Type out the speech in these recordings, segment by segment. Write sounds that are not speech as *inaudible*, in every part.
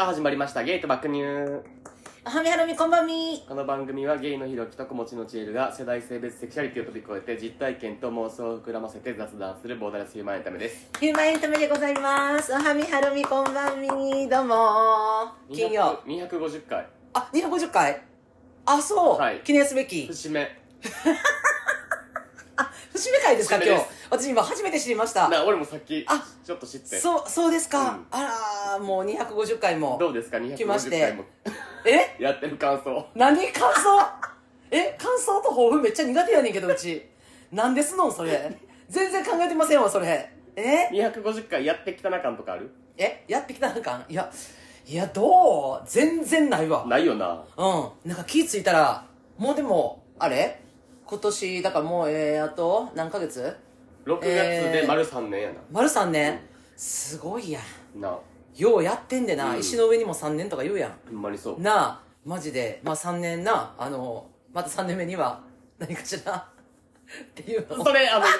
さあ始まりましたゲイと爆乳はみはるみこんばんみ。この番組はゲイのひろきと子持ちのちえるが世代性別セクシャリティを飛び越えて実体験と妄想を膨らませて雑談するボーダレスヒューマンエンタメです。ヒューマンエンタメでございます。おはみはるみこんばんみ。どうも。金曜。200 250回。あ250回。あそう、はい。記念すべき。節目。*laughs* あ節目会ですか節目です。今日私今初めて知りました。な俺もさっきあちょっと知ってそうそうですか、うん。あらーもう250回もどうですか？来まし250て回も。え？*laughs* やってる感想。何感想？*laughs* え感想と抱負めっちゃ苦手やねんけどうち。*laughs* なんですのんそれ。全然考えてませんわそれ。え？250回やってきたな感とかある？え？やってきたなんかいやいやどう？全然ないわ。ないよな。うん。なんか気ぃついたらもうでもあれ？今年だからもうえー、あと何ヶ月？6月で丸3年やな、丸3年、すごいやん。なようやってんでな、うん。石の上にも3年とか言うやん。ほんまにそう。なあマジで。まあ3年な。あのまた3年目には *laughs* 何かしら？っていうの。をそれあのあの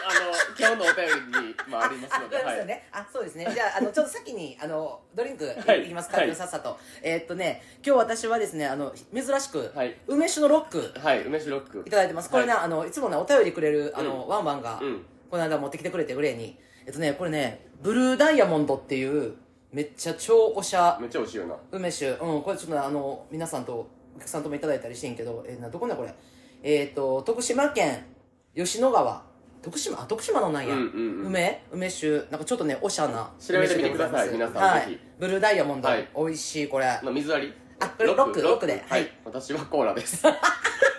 今日のお便りにもありますあ、そうのでですよね。あ、そうですね。じゃあ、あの、ちょっと先に、あの、ドリンク、はい。いきますか、はい。さっさと。えーっとね、今日私はですね、あの、珍しく、はい。梅酒のロック、はい梅酒ロック。いただいてます。これね、はあの、いつもね、お便りくれる、あの、うん。ワンワンが、うんこの間持ってきてくれて、グレーに。えっとね、これね、ブルーダイヤモンドっていう、めっちゃ超おしゃめっちゃ美味しいよな梅酒。うん、これちょっとねあの、皆さんと、お客さんともいただいたりしてんけど、えーな、どこね、これ？えーっと、徳島県、吉野川。徳島？あ、徳島のなんや。うんうんうん梅？梅酒。なんかちょっとね、おしゃな。調べてみてください皆さんはい。ブルーダイヤモンド。はい美味しい、これ。はまあ水割りあこれロックロックでははいい私はコーラです *laughs*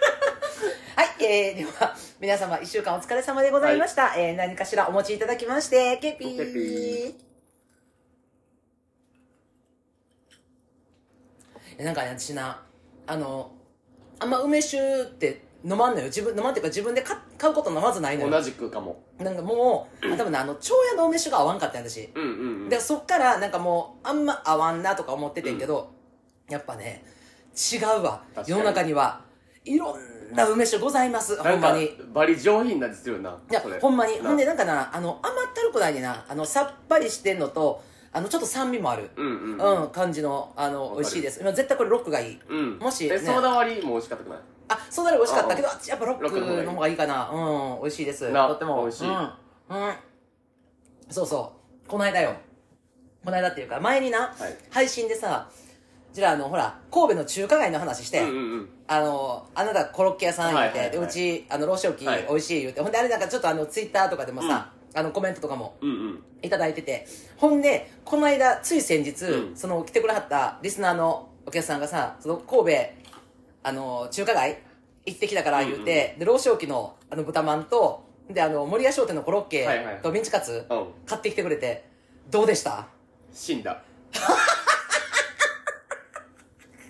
い、えー、では、皆様一週間お疲れ様でございました。えー、何かしらお持ちいただきまして、 KP。KPえなんかね、私な、あの、あんま梅酒って飲まんのよ。自分、飲まんっていうか自分で買買うことまずないのよ。同じくかもなんかもう、あ多分ね、あの、チョーヤの梅酒が合わんかった私。うんうんうんで、そっから、なんかもう、あんま合わんなとか思っててんけど、やっぱね、違うわ世の中には、いろんな梅酒ございます、ほなんまに。いバリ上品な実よないやほんまに。なほんで、なんかな、あの、甘ったるくないねんな、あの、さっぱりしてんのと、あの、ちょっと酸味もある。うんうんうんうん、感じの、あの、美味しいです。今絶対これロックがいい。うんもし、えソーダ割りも美味しかったくない？あ、そうなら美味しかったけど、やっぱロックの方がいいクの方がいいかな。うん、美味しいです。なとっても。美味しいうん。うん。そうそう。この間よ。この間っていうか、前にな、はい配信でさ、じゃあ、あの、ほら、神戸の中華街の話して、うんうんうん。あの、あなたコロッケ屋さん言って、はいはいはい。でうち、あの、ローションキはい。美味しい言って、ほんであれなんかちょっとあの、ツイッターとかでもさ、あの、コメントとかもうんうん。いただいてて、ほんで、この間、つい先日、うん。その、来てくれはったリスナーのお客さんがさ、その、神戸、あの、中華街行ってきたから言うて、で、老少期の、あの、豚まんと、で、あの、森屋商店のコロッケとミンチカツ、うん。買ってきてくれて、どうでした？死んだ *laughs*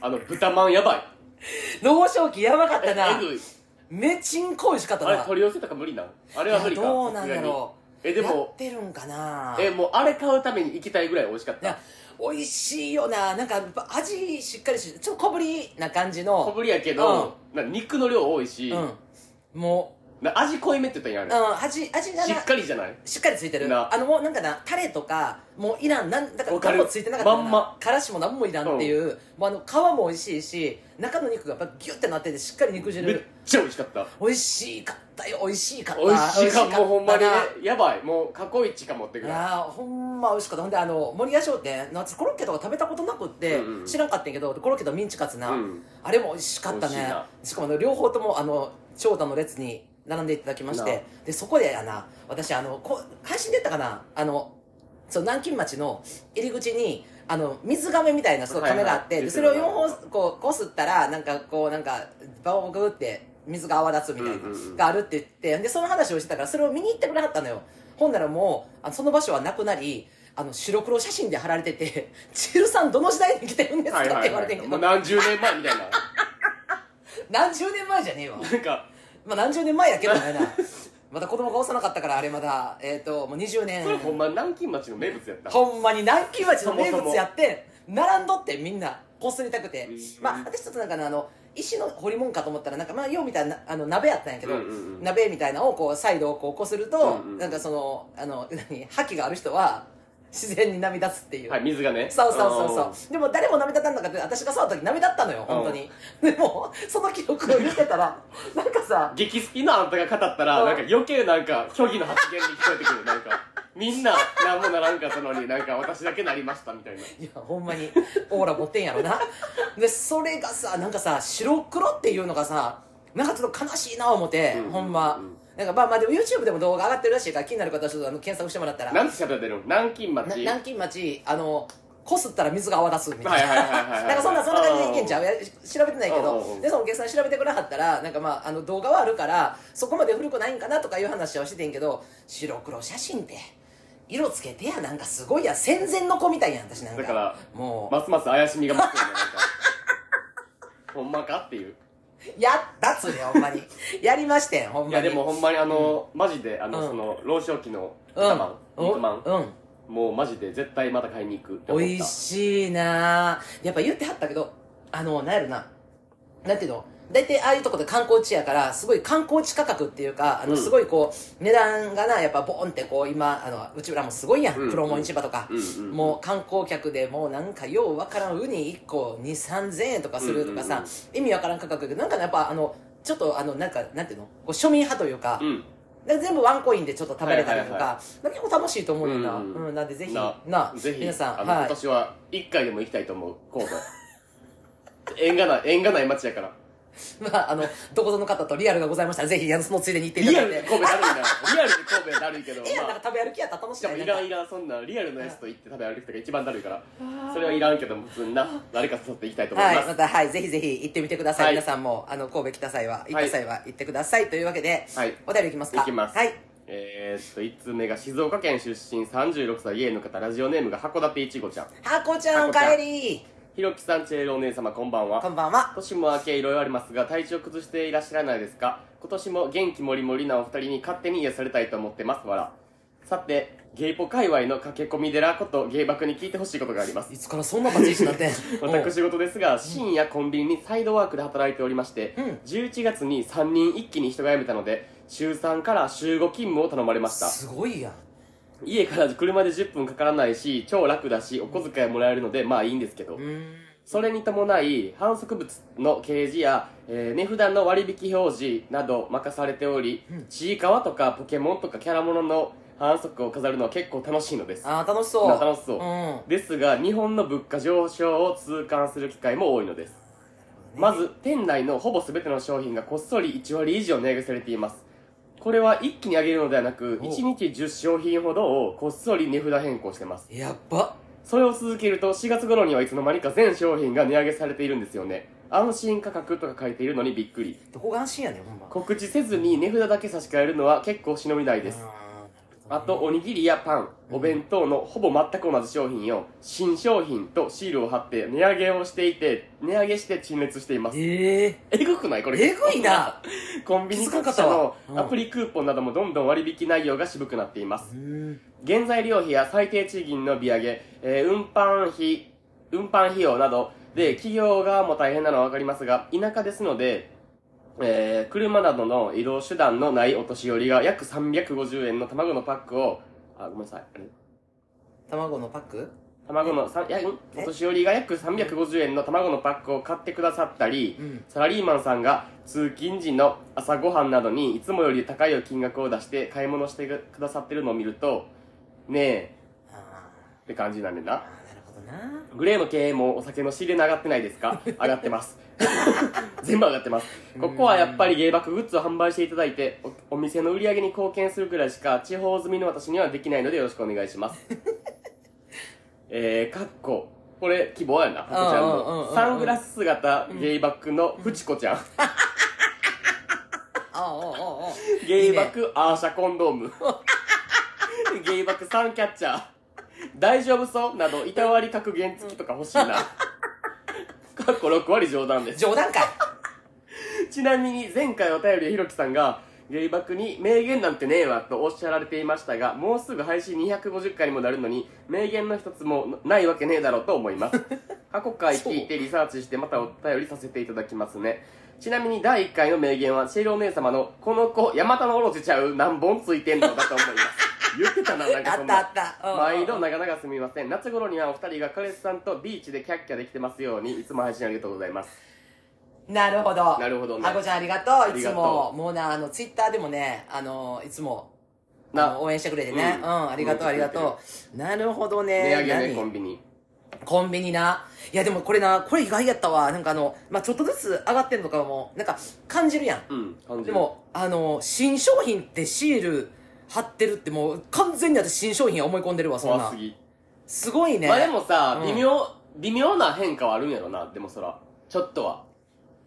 あの豚まんやばい老少期やばかったえなえ。ぐいめちんこ美味しかったな。あれ取り寄せとか無理なん？あれは無理かいやどうなんやさすがにろう。やえでもってるんかなえもうあれ買うために行きたいぐらい美味しかっいやた、美味しいよな。なんか、味しっかりし、ちょっと小ぶりな感じ小の。ぶりやけど、な肉の量多いし、うん。もな味濃いめって言ったんう、やあうん、味、味しっかりじゃない？しっかりついてる。な。あの、もうなんかな、タレとか、もういらん、なん、だからわかる。何もついてなかったまんま。からしも何もいらんっていう、もうあの、皮も美味しいし、中の肉がやっぱギュッてなってて、しっかり肉めっ汁。ちゃ美味しかった。美味しかったよ、美味しかった。美味しいかもうほんまにねなやばい。もう過去一かもってぐらいいやーほんま美味しかった。ほんであの森屋商店。夏コロッケとか食べたことなくって、うんうん。知らんかったんやけどコロッケとミンチカツな、うん。あれも美味しかったね。美味しいな。しかもあの両方ともあの長蛇の列に並んでいただきましてでそこでやな私あのこ配信で言ったかな？あのそう南京町の入り口にあの水亀みたいなそう亀があって、はいはいでそれを4本こうこすったらなんかこうなんかバオグって水が泡立つみたいな、があるって言ってでその話をしてたからそれを見に行ってくれはったのよほんならもうあのその場所はなくなりあの白黒写真で貼られてて「チルさんどの時代に来てるんですか?」って言われてんけど、いもう何十年前みたいな何十年前じゃねえわなんかまあ何十年前やけどね。な *laughs* まだ子供が幼かったからあれまだ。えっ、ともう20年。それほんま南京町の名物やったほんまに南京町の名物やって並んどってみんな。こすりたくて、うん。まあ私ちょっとなんかねあの石の彫り物かと思ったらなんかまあようみたいなあの鍋やったんやけど、鍋みたいなのをこうサイドをこうこすると、なんかそのあの何覇気がある人は自然に波立つっていう、はい水がね。そうそうそうそう。でも誰も波立たんなかった。私が触った時波立ったのよ本当に。でもその記録を言ってたらなんかさ激好きなあんたが語ったら、うん。なんか余計なんか虚偽の発言に聞こえてくる。なんかみんな何もならんかったのになんか私だけなりましたみたいな。いやほんまにオーラ持ってんやろな。でそれがさなんかさ白黒っていうのがさなんかちょっと悲しいな思って、うん。ほんま、うんなんかまあまあでも YouTube でも動画上がってるらしいから気になる方はちょっとあの検索してもらったら。なんて喋ってるの？南京町？な南京町？あのこすったら水が泡立つみたいな。なんかそんなそんな感じでいけんちゃうや調べてないけどでそのお客さん調べてくれはったらなんかまああの動画はあるからそこまで古くないんかなとかいう話はしててんけど白黒写真って色つけてやなんかすごいや戦前の子みたいやん私なんかだからもう、ますます怪しみが増すよねなんかほんまかっていう *laughs* やったっつうねほんまに。やりましてんほんまに。いやでもほんまにあの、マジであの、うん。その老少期のうん。豚まん肉まん、うん。もうマジで絶対また買いに行くって思った。美味しいなやっぱ言ってはったけどあのなんやろな。なんていうの大体ああいうとこで観光地やからすごい観光地価格っていうかあのうん。すごいこう値段がなやっぱボーンってこう今あのうちらもすごいやん、うんプロモン市場とか、もう観光客でもうなんかようわからんウニ1個2 3 0 0 0円とかするとかさ、意味わからん価格やけどなんかねやっぱあのちょっとあのなんかなんていうの？こう庶民派というか、全部ワンコインでちょっと食べれたりとか、結構楽しいと思うよな、ううんん。なんでぜひななぜひ皆さんはい。年は1回でも行きたいと思う神戸 *laughs* 縁がない縁がない街やから *laughs* まあ、あの、どこぞの方とリアルがございましたら、ぜひ、あの、そのついでに行っていたリアルで。神戸だるいな。リアルで神戸だるいけど *laughs* ええやん、なんまあか食べ歩きやったら楽しいしかもいらんいらんそんなリアルのやつと行って食べ歩くとか一番だるいから。それはいらんけども普通にな誰か誘って行きたいと思いはい、ますまた、はい、ぜひぜひ行ってみてください。はい。皆さんも、あの、神戸来た際は、行った際は行ってください。というわけで、はい。お便りいきますか。行きます。はい。えー、っと1通目が静岡県出身36歳ゲイの方ラジオネームが函館いちごちゃん。はこちゃん、おはこちゃん帰りひろきさんちえるお姉様こんばんは。こんばんは。年も明けいろいろありますが体調崩していらっしゃらないですか？今年も元気もりもりなお二人に勝手に癒されたいと思ってます。わらさてゲイポ界隈の駆け込み寺ことゲイバクに聞いてほしいことがあります。いつからそんな立ち位置になってん。*laughs* 私事ですが深夜コンビニにサイドワークで働いておりまして、うん。11月に3人一気に人が辞めたので週3から週5勤務を頼まれました。すごいやん。*laughs* 家から車で10分かからないし超楽だしお小遣いもらえるのでまあいいんですけど。それに伴い反則物の掲示や、えー値札の割引表示など任されており、うん。ちいかわとかポケモンとかキャラものの反則を飾るのは結構楽しいのです。あー、楽しそう。まあ楽しそう。うん。ですが日本の物価上昇を痛感する機会も多いのです。まず店内のほぼ全ての商品がこっそり1割以上値上げされていますこれは一気に上げるのではなくお。1日10商品ほどをこっそり値札変更してます。やっば。それを続けると4月頃にはいつの間にか全商品が値上げされているんですよね。安心価格とか書いているのにびっくり。どこが安心やねん、ほんま。告知せずに値札だけ差し替えるのは結構忍びないですあとおにぎりやパンうん。お弁当のほぼ全く同じ商品を新商品とシールを貼って値上げをしていて値上げして陳列しています。えええぐくない？これ。えぐいな。*laughs* コンビニ各社のアプリクーポンなどもどんどん割引内容が渋くなっています。原材料費や最低賃金の利上げ、えー運搬費運搬費用などで企業側も大変なのは分かりますが田舎ですので、えー車などの移動手段のないお年寄りが約350円の卵のパックをあごめんなさい。卵のパック？卵のさいやお年寄りが約350円の卵のパックを買ってくださったり、うん。サラリーマンさんが通勤時の朝ごはんなどにいつもより高い金額を出して買い物してくださってるのを見るとねえ。あって感じなんでなな。グレーの経営もお酒の仕入れ値上がってないですか？*laughs* 上がってます *laughs* 全部上がってますここはやっぱり芸爆グッズを販売していただいておお店の売り上げに貢献するくらいしか地方済みの私にはできないのでよろしくお願いします *laughs* えー、かっここれ希望やな、ハコちゃんの。サングラス姿、ゲイバックのフチコちゃん。ゲイバクアーシャコンドーム。ゲイバクサンキャッチャー。大丈夫そう？など、いたわり格言付きとか欲しいな。かっこ6割冗談です。冗談かい。ちなみに前回お便りでひろきさんが、ゲイバクに名言なんてねえわとおっしゃられていましたが、もうすぐ配信250回にもなるのに、名言の一つもないわけねえだろうと思います。過去回聞いてリサーチしてまたお便りさせていただきますね。ちなみに第1回の名言は、シェイロお姉様の、この子、ヤマタノオロチちゃう何本ついてんのだと思います。言ってたななんかそんな。あったあった。うん。うんうん毎度長々すみません。夏頃にはお二人が彼氏さんとビーチでキャッキャできてますようにいつも配信ありがとうございます。なるほど。なるほどね。あこちゃんありがとう。いつりがとももうなあのツイッターでもねあのいつもあなの応援してくれてね。ううんん、ありがとうありがとう。なるほどね。値上げね何？コンビニ。コンビニな。いやでもこれなこれ意外やったわ。なんかあの、まあ、ちょっとずつ上がってんのかも。なんか感じるやん。うん感じる。でもあの新商品ってシール貼ってるってもう完全に私新商品思い込んでるわそんな。怖すぎ。すごいね。まあでもさうん。微妙微妙な変化はあるんやろなでもそら。ちょっとは。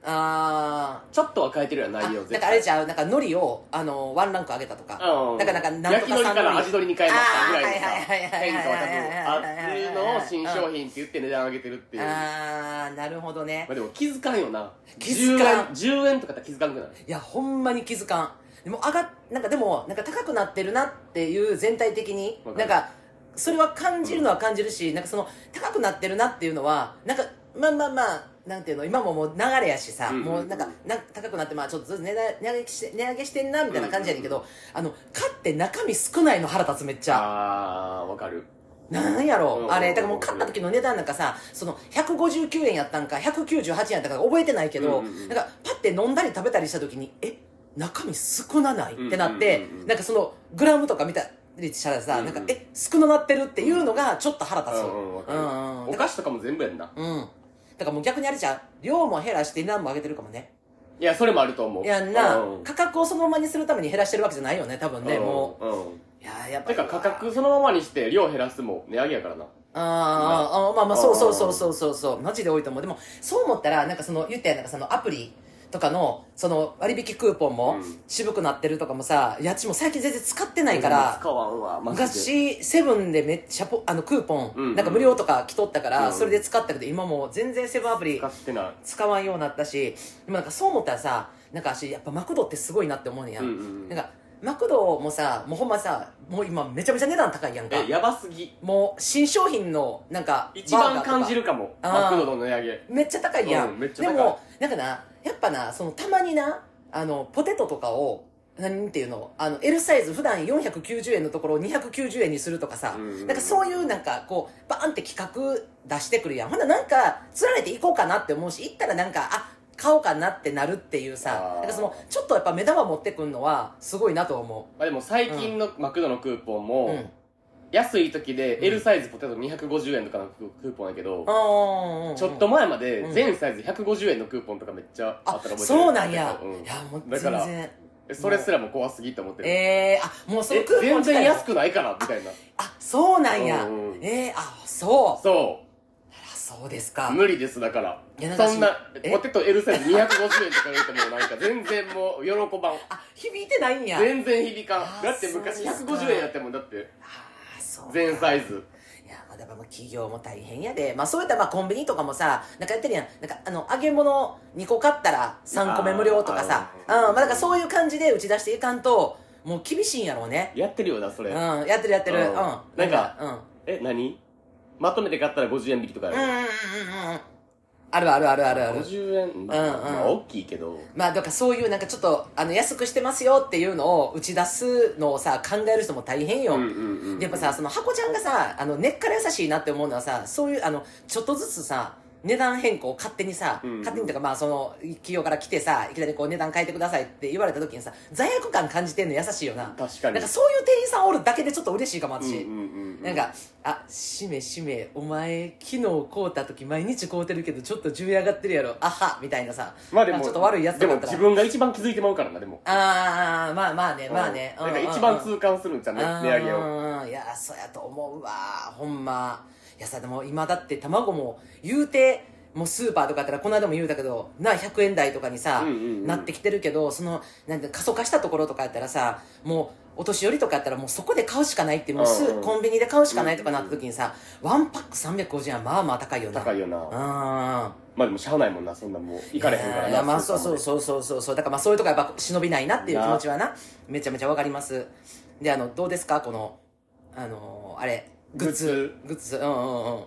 あちょっとは変えてるやんーあ内容なんかあれじゃうなんか海苔をあのワンランク上げたとか。うん。なんかなんかなんと焼き海苔から味取りに変えましたぐらいのさあーはいはいはいはい変化は多分あはい。るのを新商品って言って値段上げてるっていう。まあーなるほどね。あでも気づかんよな。気づかん。10円10円とかやったら気づかんくなるいやほんまに気づかんでも上がっなんかでもなんか高くなってるなっていう全体的になんかそれは感じるのは感じるし、なんかその高くなってるなっていうのはなんかまあまあまあなんていうの今ももう流れやしさ、うんうんうん。もうなんかなんか高くなってまあちょっとずつ値段値上げして値上げしてんなみたいな感じやねんけど、あの買って中身少ないの腹立つめっちゃ。あーわかる。なんやろ、うんあれだからもう買った時の値段なんかさその159円やったんか198円やったか覚えてないけど、うんうんうん。なんかパッて飲んだり食べたりした時にえ？中身少なないってなって、うんうんうんうん。なんかそのグラムとか見たりしたらさ、うんうん。なんかえ少ななってるっていうのがちょっと腹立つ、うんお菓子とかも全部やんな。うん。だからもう逆にあれじゃん量も減らして値段も上げてるかもね。いやそれもあると思う。やんな、うん価格をそのままにするために減らしてるわけじゃないよね多分ね、もうんうん。う。いややっぱてか価格そのままにして量減らすも値上げやからな。あーあーまあまあそうそうそうそうそうそう。マジで多いと思う。でもそう思ったらなんかその言ったやんなんかそのアプリとかのその割引クーポンもうん。渋くなってるとかもさ家賃も最近全然使ってないから使わんわマジで。昔セブンでめっちゃポあのクーポうんンなんか無料とか来とったからうんそれで使ったけど今もう全然セブンアプリ使わんようになったしでもなんかそう思ったらさなんか私やっぱマクドってすごいなって思うねやなんかマクドもさもうほんまさもう今めちゃめちゃ値段高いやんか。えやばすぎ。もう新商品のなんか一番感じるるかもマクドの値上げ。めっちゃ高いやん、うんめっちゃ高い。でもなんかなやっぱなそのたまになあのポテトとかを何ていうのあの L サイズ普段490円のところを290円にするとかさ、うんなんかそういうなんかこうバーンって企画出してくるやん。ほんならなんかつられていこうかなって思うし行ったらなんかあ買おうかなってなるっていうさなんかそのちょっとやっぱ目玉持ってくんのはすごいなと思まあでも最近のマクドのクーポンうも、うん安い時でうん。L サイズポテト250円とかのククーポンやけど、ちょっと前までうん。全サイズ150円のクーポンとかめっちゃああったら覚えてるそうなんや、うん。いやもうだから全然。それすらも怖すぎって思ってる。えー、あもうそのえクーポン全然安くないからみたいな。あそうなんや、うんうん。えー、あそう。そあそうですか。う無理ですだから。そんなえ？ポテト L サイズ250円とか言うてもなんか全然もう喜ばん。あ響いてないんや。全然響かん。だって昔そうですか150円やってもんだって全サイズ。いやまあだからまあ企業も大変やで。まあそういったまあコンビニとかもさなんかやってるやん。なんかあの揚げ物2個買ったら3個目無料とかさ。うんまあだからそういう感じで打ち出していかんともう厳しいんやろうね。やってるよなそれ、うんやってるやってる。ううん。んなんかうん。え何？まとめて買ったら50円引きとかやろ、うんうんうんうんうんあるあるあるある。ある50円まあ、うんうん。まあ大きいけど。まあだからそういうなんかちょっとあの安くしてますよっていうのを打ち出すのをさ考える人も大変よ、うんうんうんでやっぱさその箱ちゃんがさあの根っから優しいなって思うのはさそういうあのちょっとずつさ値段変更を勝手にさ、うん勝手にとかまあその企業から来てさいきなりこう値段変えてくださいって言われた時にさ罪悪感感じてんの優しいよな。確かに。なんかそういう店員さんおるだけでちょっと嬉しいかも私、うんうんうんうんなんか「あしめしめお前昨日買うた時毎日買うてるけどちょっと順位上がってるやろ。あは」みたいなさ。まあでもちょっと悪いやつだったら。も自分が一番気づいてまうからなでも。ああまあまあねまあね、うんなんかうん。うん一番痛感するんじゃんね値上げを。うんいやそうやと思うわほんまいやさでも今だって卵も言うてもうスーパーとかやったらこの間も言うたけどな100円台とかにさ、うんうんうんなってきてるけどそのなんて過疎化したところとかやったらさもうお年寄りとかやったらもうそこで買うしかないってもうすうん。うんコンビニで買うしかないとかなった時にさワンパック350円はまあまあ高いよな。高いよな。うん。まあでもしゃあないもんなそんなもう行かれへんからないやまあそうそううそう。そうそうそうだからまあそういうとこやっぱ忍びないなっていう気持ちはな。めちゃめちゃわかりますであのどうですか？このあのあれグッズ。グッズ。うんうんうん。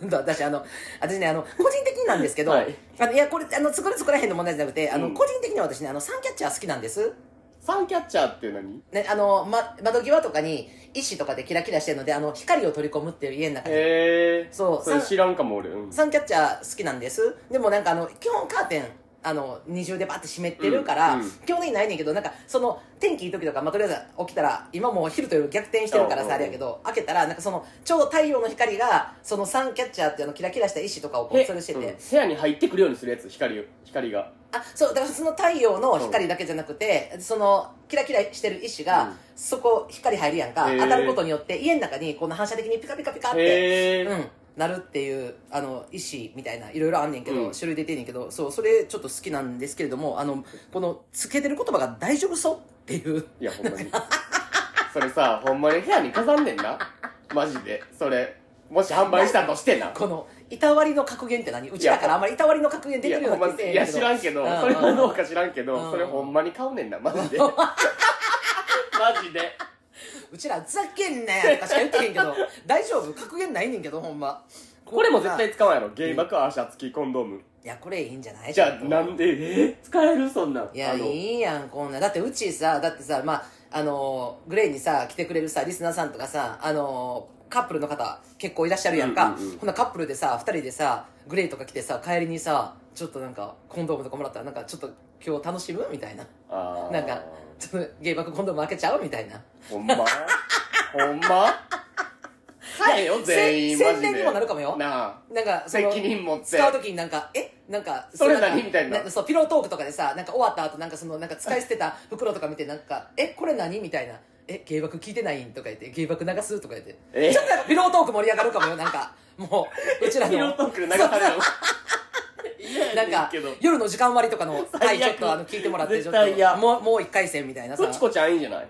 *laughs* 私あの私ねあの個人的になんですけど、はい。あのいやこれあの作る作らへんの問題じゃなくてあの、うん。個人的には私ねあのサンキャッチャー好きなんです。サンキャッチャーって何？ね、あの、ま、窓際とかに石とかでキラキラしてるので、あの、光を取り込むっていう家の中に。へえそう。さそれ知らんかも俺。うん。サンキャッチャー好きなんです。でもなんかあの、基本カーテン、あの、二重でバッて閉めてるから、うんうん。基本的にないねんけど、なんか、その、天気いい時とか、まあ、とりあえず起きたら、今もう昼と夜逆転してるからさ、あれやけど、開けたら、なんかその、ちょうど太陽の光が、そのサンキャッチャーっていうあの、キラキラした石とかをこう、へ吊るしてて、うん。部屋に入ってくるようにするやつ光を。光が。あ、そう、だからその太陽の光だけじゃなくて、その、キラキラしてる石が、うん。そこ、光入るやんか、当たることによって、家の中に、この反射的にピカピカピカって、うん、なるっていうあの石みたいないろいろあんねんけど、うん。種類出てんねんけどそうそれちょっと好きなんですけれどもあのこのつけてる言葉が「大丈夫そう?」っていう。いやほんまに。それさほんまに部屋に飾んねんな。マジで。それもし販売したとしてな。このいたわりの格言って何？うちだからあんまりいたわりの格言出いやてるような気せえへんけど。知らんけどうん。それはどうか知らんけどうん。それほんまに買うねんな。マジで。*laughs* マジでうちらふざけんなよとかしか言ってへんけど *laughs* 大丈夫？格言ないねんけどほんま。これも絶対使わんやろ。ゲイバクアーシャ付きコンドーム。いやこれいいんじゃない？じゃあなんで？え？使えるそんなん？いやあの。いいやんこんな。だってうちさだってさまああのグレーにさ来てくれるさリスナーさんとかさあのカップルの方結構いらっしゃるやんか、うんうんうん。ほなカップルでさ2人でさグレーとか来てさ帰りにさちょっとなんかコンドームとかもらったらなんかちょっと今日楽しむ？みたいな。あー。なんかちょっとゲイバクコンドーム開けちゃうみたいな。ほんま？ほんま？買えよ全員マジで。せ宣伝にもなるかもよ。なあ。なんかその責任持って。使う時になんかえ？なんかそれ何みたいな？そうピロートークとかでさなんか終わった後なんかそのなんか使い捨てた袋とか見てなんかえ？これ何みたいな。え？芸爆聞いてないんとか言って。芸爆流すとか言って。え？ちょっとなんかピロートーク盛り上がるかもよ。なんかもううちらの。ピロートークで流されるなんか夜の時間割とかの回ちょっとあの聞いてもらってちょっと。もうもう一回戦みたいなさ。ふちこちゃんいいんじゃない？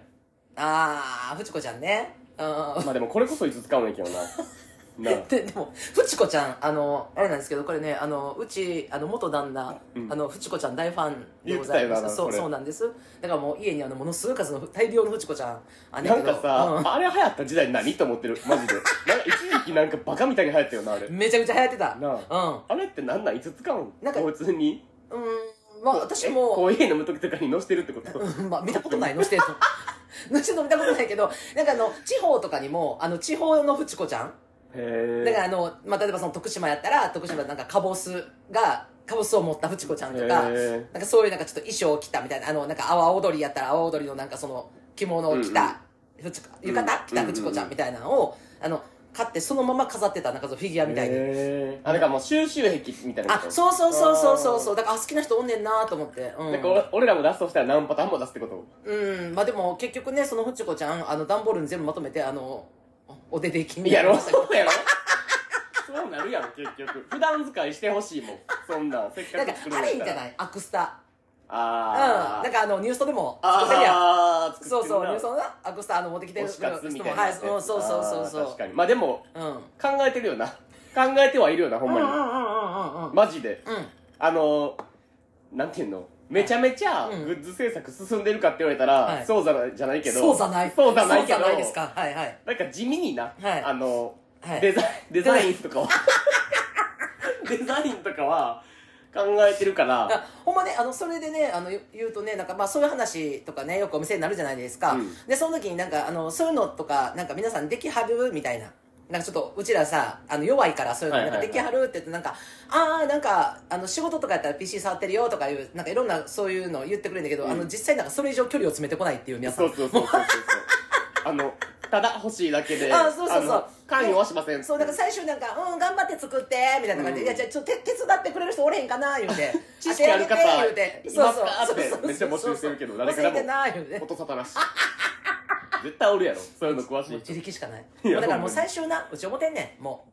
ああフチコちゃんね。うん。まあでもこれこそいつ使うんやけどな *laughs* *laughs* ででもフチコちゃんあのあれなんですけどこれねあのうちあの元旦那、うん。あのフチコちゃん大ファンでございますそうそうなんです。だからもう家にあのものすごい数の大量のフチコちゃんあなんかさ、うん。あれ流行った時代何と思ってる？マジで。なんか一時期なんかバカみたいに流行ったよなあれ。めちゃくちゃ流行ってた。なあ。あれってなんなん？いつ使うん？なんか普通に？うんうんまあ私コもーヒー飲む時とかに乗してるってこと？うんまあ見たことないのしてるののしてるの見たことないけどなんかあの地方とかにもあの地方のフチコちゃんだからあの、まあ、例えばその徳島やったら徳島なんかカボスがカボスを持ったフチコちゃんとかなんかそういうなんかちょっと衣装を着たみたいなあのなんか阿波踊りやったら阿波踊りのなんかその着物を着た、フチコ浴衣着たフチコちゃんみたいなのを、あの買ってそのまま飾ってたなんかそのフィギュアみたいに。あだからもう収集癖みたいなあそうそうそうそうそうそう。うだからあ好きな人おんねんなと思って、うん、俺らも出すとしたら何パターンも出すってこと？うん。まあでも結局ねそのフチコちゃんあの段ボールに全部まとめてあのお出できみたやろいな。のしたけどそうやろそうなるやん結局。普段使いしてほしいもん。そんなんせっなんかかく作るあれいいんじゃいない？アクスタ。うん。ああなんかあのニューストでも作ってるやん。ああそうそうニュースそトのなアクスタあの持ってきてる推し活みたいなやつはいうんそうそうそうそう。あー確かに。まあでもうん。うん考えてるよな。考えてはいるよなほんまに。うんうんうんうんうん。マジで。うん。あのなんていうの？めちゃめちゃうん。グッズ制作進んでるかって言われたら、はい。そうじゃないじゃないけど。そうじゃない。そうじゃないけど。そうじゃないですか。はいはい。なんか地味にな、はい。あの、はい。デザインデザインとかは。*laughs* デザインとかは考えてるから。あほんまねあのそれでねあの言言うとねなんかまあそういう話とかねよくお店になるじゃないですか、うん。でその時になんかあのそういうのとかなんか皆さんできはるみたいななんかちょっとうちらさあの弱いからそういうのなんかできはるって言ってなんか、ああなんかあの仕事とかやったら PC 触ってるよとかいうなんかいろんなそういうのを言ってくれるんだけど、うん。あの実際なんかそれ以上距離を詰めてこないっていう皆さん。そうそうそうそうそうあのただ欲しいだけであそうそうそう。の関与はしませんそうだから最終なんか「うん頑張って作って」みたいな感じで「うん。いやじゃあちょっと手手伝ってくれる人おれへんかな」言うて「*laughs* 知識ある方言うて。そうそう。ってめっちゃ募集してるけどそう誰からも教えてな言うて音沙汰なし *laughs* 絶対おるやろ。そういうの詳しい人。自力しかない。いやだからもう最終なうち思ってんねん。も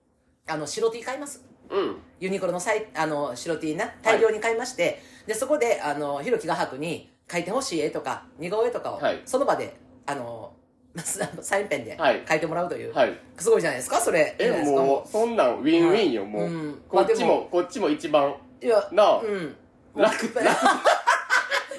うあの白 T 買います。うん。ユニクロのさいあの白 T な大量に買いまして、でそこであのひろき画伯に描いてほしい絵とか似顔絵とかを、はい。その場であの *laughs* サインペンではい。描いてもらうという、はい。すごいじゃないですか？それ。いいじゃないえですか？もうそんなんウィンウィンよもう、うん。こっちもこっちも一番。いやなあ、うん。楽楽 *laughs*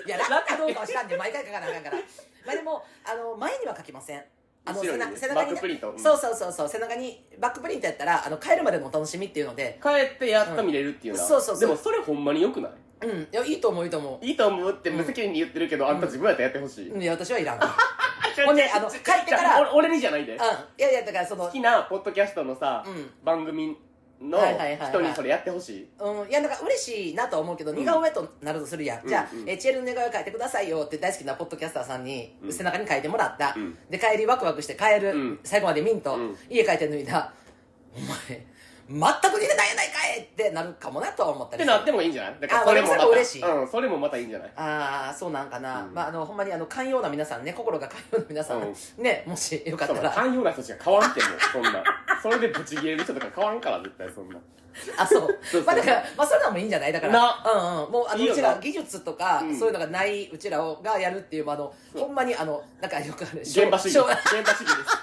いや楽かどうかは知らんで毎回書かなあかんから。まあでもあの前には書きません。あの後ろにね背中にバックプリントうんそうそうそうそう背中にバックプリントやったらあの帰るまでのお楽しみっていうので。帰ってやっと見れるっていうのは、うん。そうそうそう。でもそれほんまによくない？うん。いやいいと思ういいと思いいと思うって無責任に言ってるけど、あんた自分やったらやってほしい、ういや私はいらん。う *laughs* ん *laughs* ほんであの帰ってから俺俺にじゃないで。いやいやだからその好きなポッドキャストのさ、うん。番組の人にそれやってほしい。うん、いやなんか嬉しいなとは思うけど、似顔絵となるとするやん、じゃあ、うんうんえーチエルの似顔絵描いてくださいよって大好きなポッドキャスターさんに、うん。背中に書いてもらった、うん。で帰りワクワクして帰る、うん。最後までミント、うん。家帰って脱いだ。お前全く似てないやないかい！ってなるかもなとは思ったりってなってもいいんじゃない？だからあそれもまた。嬉しい。うんそれもまたいいんじゃない？ああそうなんかな、うん。まああのほんまにあの寛容な皆さんね心が寛容な皆さん、うねもしよかったら。寛容な人しか変わんってもうそんな。それでブチギレる人とか変わんから絶対そんな。*laughs* あそう。そうまあだからまあそれなんもいいんじゃない？だからな。うんうん。もうあのうちら技術とか、うん。そういうのがないうちらをがやるっていうまああのほんまにあのなんかよくある現場主義。現場主義です。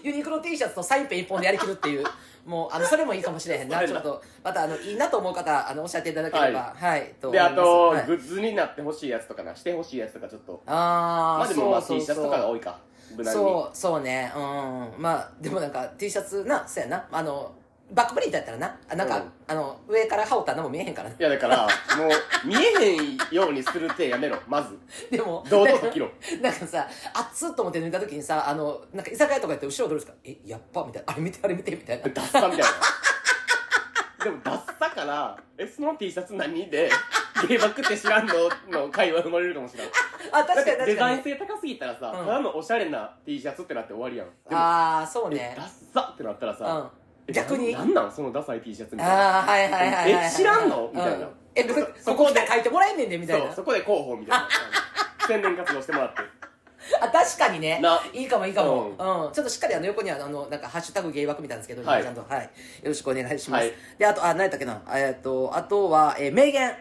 *laughs* ユニクロ T シャツとサインペン一本でやりきるっていうもうあのそれもいいかもしれへんな。ちょっとまたあのいいなと思う方あのおっしゃっていただければ。はい、と思いでます。あと、はい。グッズになってほしいやつとかなしてほしいやつとかちょっと。ああまあでもまあそう T シそう。そうャツとかが多いかそうそうね。うん。まあでもなんか T シャツなそうやな。あのバックプリントやったらな。あなんか、うん。あの上から羽織ったら何も見えへんからな。いやだからもう見えへんようにするってやめろ。まず。でも堂々と着ろ *laughs* なんかさ熱っと思って抜いた時にさあのなんか居酒屋とかやって後ろどうですか？えやっぱ？みたいな。あれ見てあれ見てみたいな。ダッサみたいな。でもダッサからえその T シャツ何で？ゲイバックって知らんの？の会話生まれるかもしれない *laughs* あ確かにだってデ確かにザイン性高すぎたらさ、うん。ただのおしゃれな T シャツってなって終わりやん。でもああそうえねダッサってなったらさ、逆に。ななんなんそのダサい T シャツみたいな。ああはいはいはいはいはいえ知らんの？みたいな。うん。えこれそここで書いてもらえんねんでみたいな。そうそこで広報みたいな。宣伝活動してもらって。*laughs* あ確かにね。な。いいかもいいかも、ううん。ちょっとしっかりあの横にはあのなんかハッシュタグゲイ枠みたいなんですけど、はい。ちゃんと。はい。よろしくお願いします、はい。であとあ何やったっけな。えっとあとは、えー名言。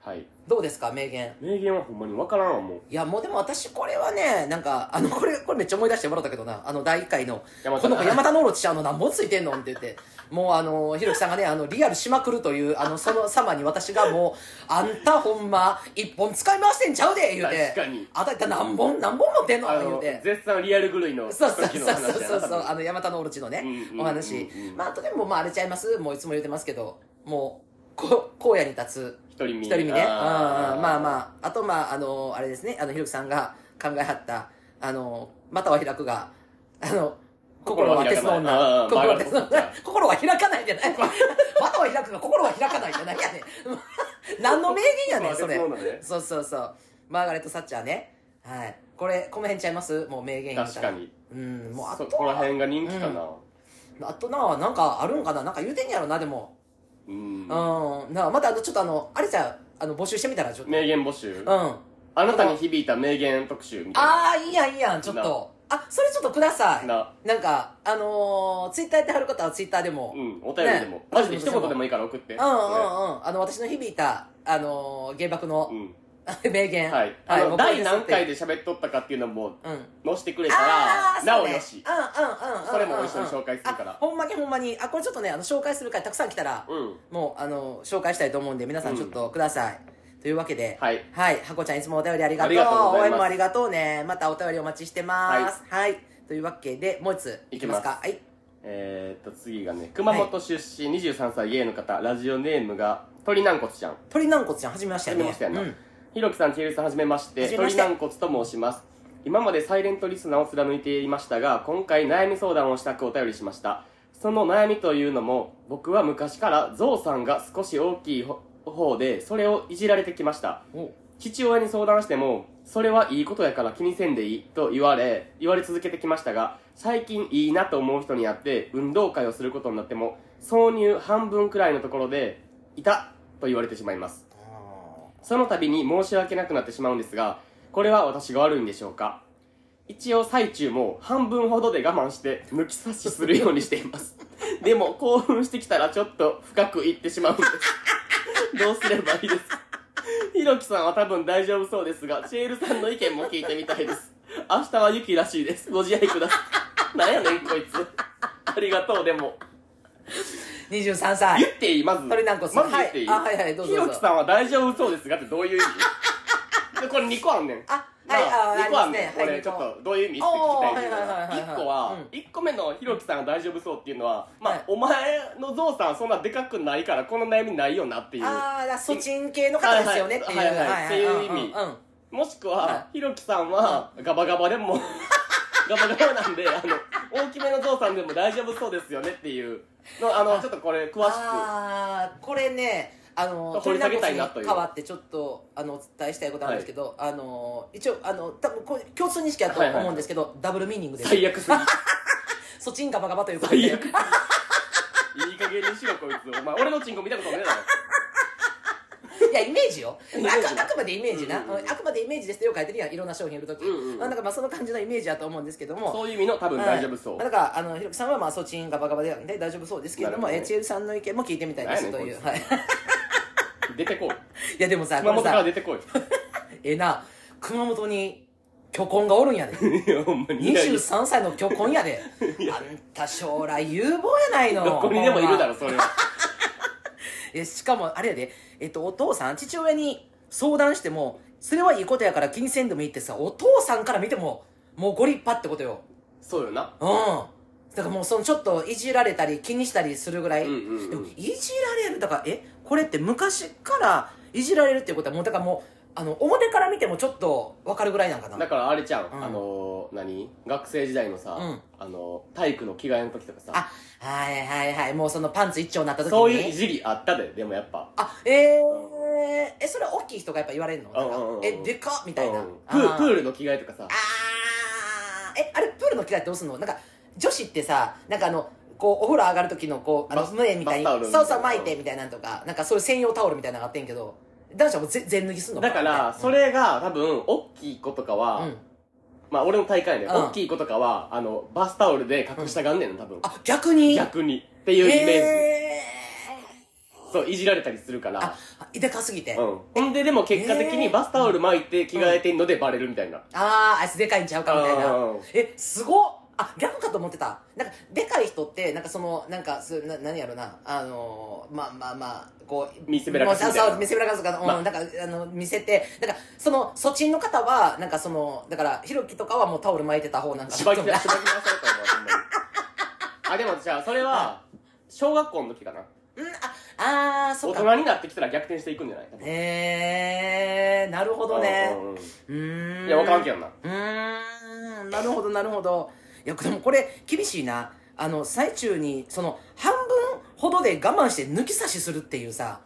はいどうですか名言？名言はほんまに分からんわもう。いやもうでも私これはねなんかあのこれこれめっちゃ思い出してもらったけどな。あの第1回の「山田。この子山田ノーロちゃんの何本ついてんの?」って言って。もうあのひろきさんがねあのリアルしまくるというあのその様に私がもう「あんたほんま一本使い回してんちゃうで」言うて。確かに。あたった何本何本持ってんの?」言うて。絶賛リアル狂いのそうそうそうそうそう。そうあの山田のオロチのね、うんうんうんうんお話、まああとでもまああれちゃいます。もういつも言ってますけどもうこ荒野に立つ一人身一人身ね。あー。まあまああとまああのあれですね。あのひろきさんが考えはったあの股は開くがあの心は鉄の女心は鉄の女まあ心は開かないじゃない。股は開くが心は開かないじゃないやねん。*laughs* 何の名言やねんそれ。そうそうそうマーガレット・サッチャーね。はい。これこの辺ちゃいます？もう名言確からに。うん。もうあそとこら辺が人気かな。あとななんかあるんかな？なんか言うてんやろなでもうん。うんなまたあのちょっとあのあれじゃあの募集してみたらちょっと。名言募集。うん。ああなたに響いた名言特集みたいな。あーいいやんいいやんちょっと。あそれちょっとください。な。なんかあのー、ツイッターやってはる方はツイッターでも、うんお便りでも。ね。マジで一言でもいいから送って。うんうんうん。あの私の響いたあのー、原爆のう、ん *laughs* 名言。はい。あのもうこれです第何回で喋っとったかっていうのもうん。載せてくれたらなおよし。うんうんうんうんそれも一緒に紹介するから。あほんまにほんまに。あこれちょっとねあの紹介する回たくさん来たら、うん。もうあの紹介したいと思うんで皆さんちょっとください、というわけで。はい。はい。ハコちゃんいつもお便りありがとう。ありがと応援もありがとうねまたお便りお待ちしてます。はい、というわけでもう一ついきます。か？はい。えー、っと次がね熊本出身23歳ゲイの方。ラジオネームが鳥軟骨ちゃん。鳥軟骨ちゃんはじめましてやね。はじめましてやな。うんひろきさん、ちえるさん、はじめまして。鳥軟骨と申します。今までサイレントリスナーを貫いていましたが、今回悩み相談をしたくお便りしました。その悩みというのも、僕は昔からゾウさんが少し大きいほ方で、それをいじられてきました。お父親に相談しても、それはいいことやから気にせんでいいと言われ、言われ続けてきましたが、最近いいなと思う人に会って運動会をすることになっても、挿入半分くらいのところで、いたと言われてしまいます。その度に申し訳なくなってしまうんですが、これは私が悪いんでしょうか？一応最中も半分ほどで我慢して抜き差しするようにしています。*laughs* でも興奮してきたらちょっと深くいってしまうんです。*laughs* どうすればいいですか？ひろきさんは多分大丈夫そうですが、チエルさんの意見も聞いてみたいです。明日は雪らしいです。ご自愛ください。なんやねんこいつ。ありがとう、でも。23歳。言っていいまず。鳥軟骨まず言っていい、はい。あはいはいどうぞひろきさんは大丈夫そうですがってどういう意味？でこれ2個あんねん。あはいまあ、あ2個あんねん、これちょっとどういう意味って聞きたいんだけど。おーはいはいはいはいはい。1個は、うん。1個目のひろきさんが大丈夫そうっていうのはまあ、はい。お前のゾウさんそんなでかくないからこの悩みないよなっていう。ああだソチン系の方ですよねっていう。はいはいはいはいっていう意味。もしくは、はひろきさんはガバガバでも *laughs* ガバガバなんであの大きめのゾウさんでも大丈夫そうですよねっていうのあのちょっとこれ詳しく。あーこれねあの掘り下げたいなという。変わってちょっとあのお伝えしたいことなんですけど、あの一応あの多分これ共通認識だと思うんですけど、ダブルミーニングです。最悪すぎ *laughs* そチンガバガバということで。最悪いい加減にしろこいつ。お前俺のチンコ見たことねえだろいやイメージよ。あくあくまでイメージな、うんうんうん。あくまでイメージですってよく書いてるやんいろんな商品売るとき、うんうん。まあなんかまあその感じのイメージだと思うんですけども。そういう意味の多分大丈夫そう、はい、だからあのひろきさんはまあそちんガバガバでで大丈夫そうですけれどもどえちえるさんの意見も聞いてみたいですという、はい、い。出てこい。*laughs* やでもさ熊本から出てこい。ええな。熊本に巨根がおるんやで。*laughs* いやほんまに。いやいや23歳の巨根やで。あんた将来有望やないの。どこにでもいるだろそれは。*laughs* えしかもあれやで、えっと、お父さん父親に相談してもそれはいいことやから気にせんでもいいってさお父さんから見てももうご立派ってことよ。そうよな。うん。だからもうそのちょっといじられたり気にしたりするぐらい、うんうんうん。でもいじられるだからえ？これって昔からいじられるっていうことはもうだからもうあの表から見てもちょっと分かるぐらいなんかな。だからあれちゃん、うん。あの何？学生時代のさ、うん。あの体育の着替えの時とかさ。あはいはいはい。もうそのパンツ一丁になった時にそういういじりあったででもやっぱ。あえー、えそれ大きい人がやっぱ言われるの？なんかうんうんうん。えでかっみたいな、うんプーあプールの着替えとかさ。あー。えあれプールの着替えってどうすんの？なんか女子ってさなんかあのこうお風呂上がる時のこうあのバス胸みたいに。バスタオルみたいうな。そそう巻いてみたいなんとか。なんかそういう専用タオルみたいなのがあってんけど男子はもうぜ全脱ぎすんのだからそれが多分大きい子とかは、うん。まあ俺の大会で、うん。大きい子とかはあのバスタオルで隠したがんねんの多分、あ逆に？逆に。っていうイメージ、えそういじられたりするから。ー、あでかすぎて、うん、ほんででも結果的えー。にバスタオル巻いて着替えてんのでバレるみたいな、あああいつでかいんちゃうかみたいな。うん。えすごっあ逆かと思ってた。なんかでかい人ってなんかそのなんかすな何やろな。あのーまあまあまあこう見せびらかすそう見せびらかすとか、まあうん、なんかあの見せてなんかそのそちんの方はなんかそのだからひろきとかはもうタオル巻いてた方なんかなしばきなしばきなさいと思うほんまに *laughs* あでもじゃあそれは小学校の時かな。うんああーそ大うか人になってきたら逆転していくんじゃない？へえなるほどね。うん。いやわからんけどな。うーんなるほどなるほどいやでもこれ厳しいな。あの最中にその半分ほどで我慢して抜き差しするっていうさ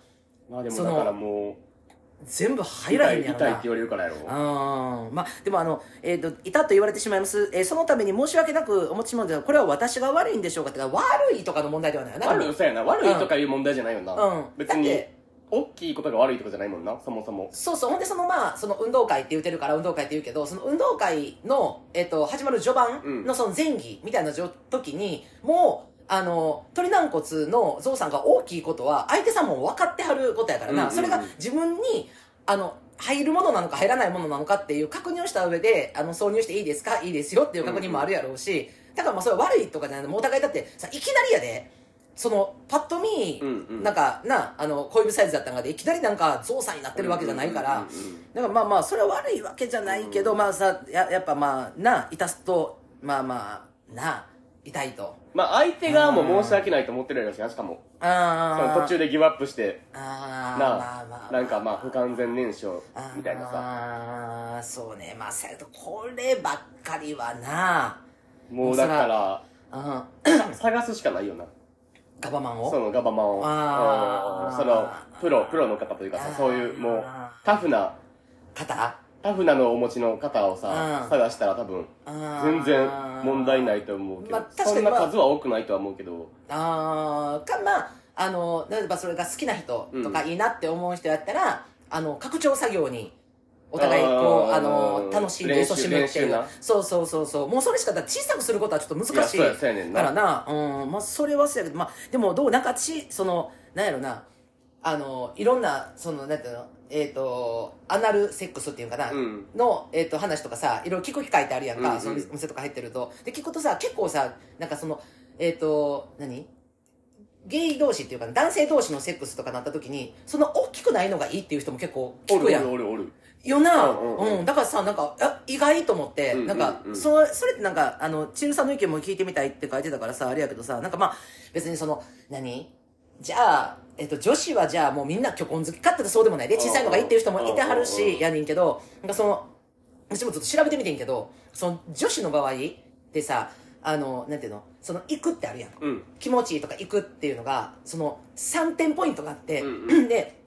まあでもだからもう全部入らへんやろな。痛い痛いって言われるからやろ。うんまあでもあの、えー、といたと言われてしまいます、えーそのために申し訳なく思ってしまうんですがこれは私が悪いんでしょうかってか悪いとかの問題ではない。よな悪いそうやな。悪いとかいう問題じゃないよな、うん。別に大きいことが悪いとかじゃないもんなそもそも。そうそう。ほんでそのまあその運動会って言ってるから運動会って言うけどその運動会の、えっと始まる序盤のその前期みたいなじょ時にもうあの鳥軟骨のゾウさんが大きいことは相手さんも分かってはることやからな、うんうんうん。それが自分にあの入るものなのか入らないものなのかっていう確認をした上であの挿入していいですか？いいですよっていう確認もあるやろうし、だからまあそれは悪いとかじゃない。もうお互いだってさいきなりやでそのパッと見、うんうん。なんかなあの小指サイズだったんがでいきなりなんかゾウさんになってるわけじゃないから、うんうんうんうん。だからまあまあそれは悪いわけじゃないけど、まあさややっぱまあな致すとまあまあな痛いと。まあ相手側も申し訳ないと思ってるやろしなしかも。そあの途中でギブアップして。あーなあまあまあ。なんかまあ不完全燃焼みたいなさ。ああそうね。まあせやけどこればっかりはな。もうだからうん。探すしかないよなガバマンを？そのガバマンを。そのプロプロの方というかさそういうもうタフな肩タフなのをお持ちの方をさうん。探したら多分全然問題ないいと思うけど、まあ確かにそんな数は多くないとは思うけど。あー。かまああの例えばそれが好きな人とかいいなって思う人やったら、あの拡張作業にお互いこうあの楽しんで勤しむっていう。そうそうそうそう。もうそれしかだ小さくすることはちょっと難しいからな。うん。まあそれはそうやけどまあでもどうなんかちそのなんやろな。あのいろんなそのなんていうの？えっ、とアナルセックスっていうかな、うん。の、えー、と話とかさいろいろ聞く機会ってあるやんか、うんうん。そのお店とか入ってると。で聞くとさ結構さなんかそのえっ、と何？ゲイ同士っていうか男性同士のセックスとかなった時にその大きくないのがいいっていう人も結構聞くやん。るおるおるよな、ううんんうん。うん。だからさなんかあ意外と思って、うんうんうん。なんかそそれってなんかあの千鶴さんの意見も聞いてみたいって書いてたからさあれやけどさなんかまあ別にその何？じゃあ、えっと、女子はじゃあもうみんな虚婚好きかってそうでもないで小さいのがいいっていう人もいてはるうんうんうん。しやねんけどなんかその私もちょっと調べてみてんけどその女子の場合ってさあのなんていうの？その行くってあるやん。うん。気持ちいいとか行くっていうのがその3点ポイントがあって、うんで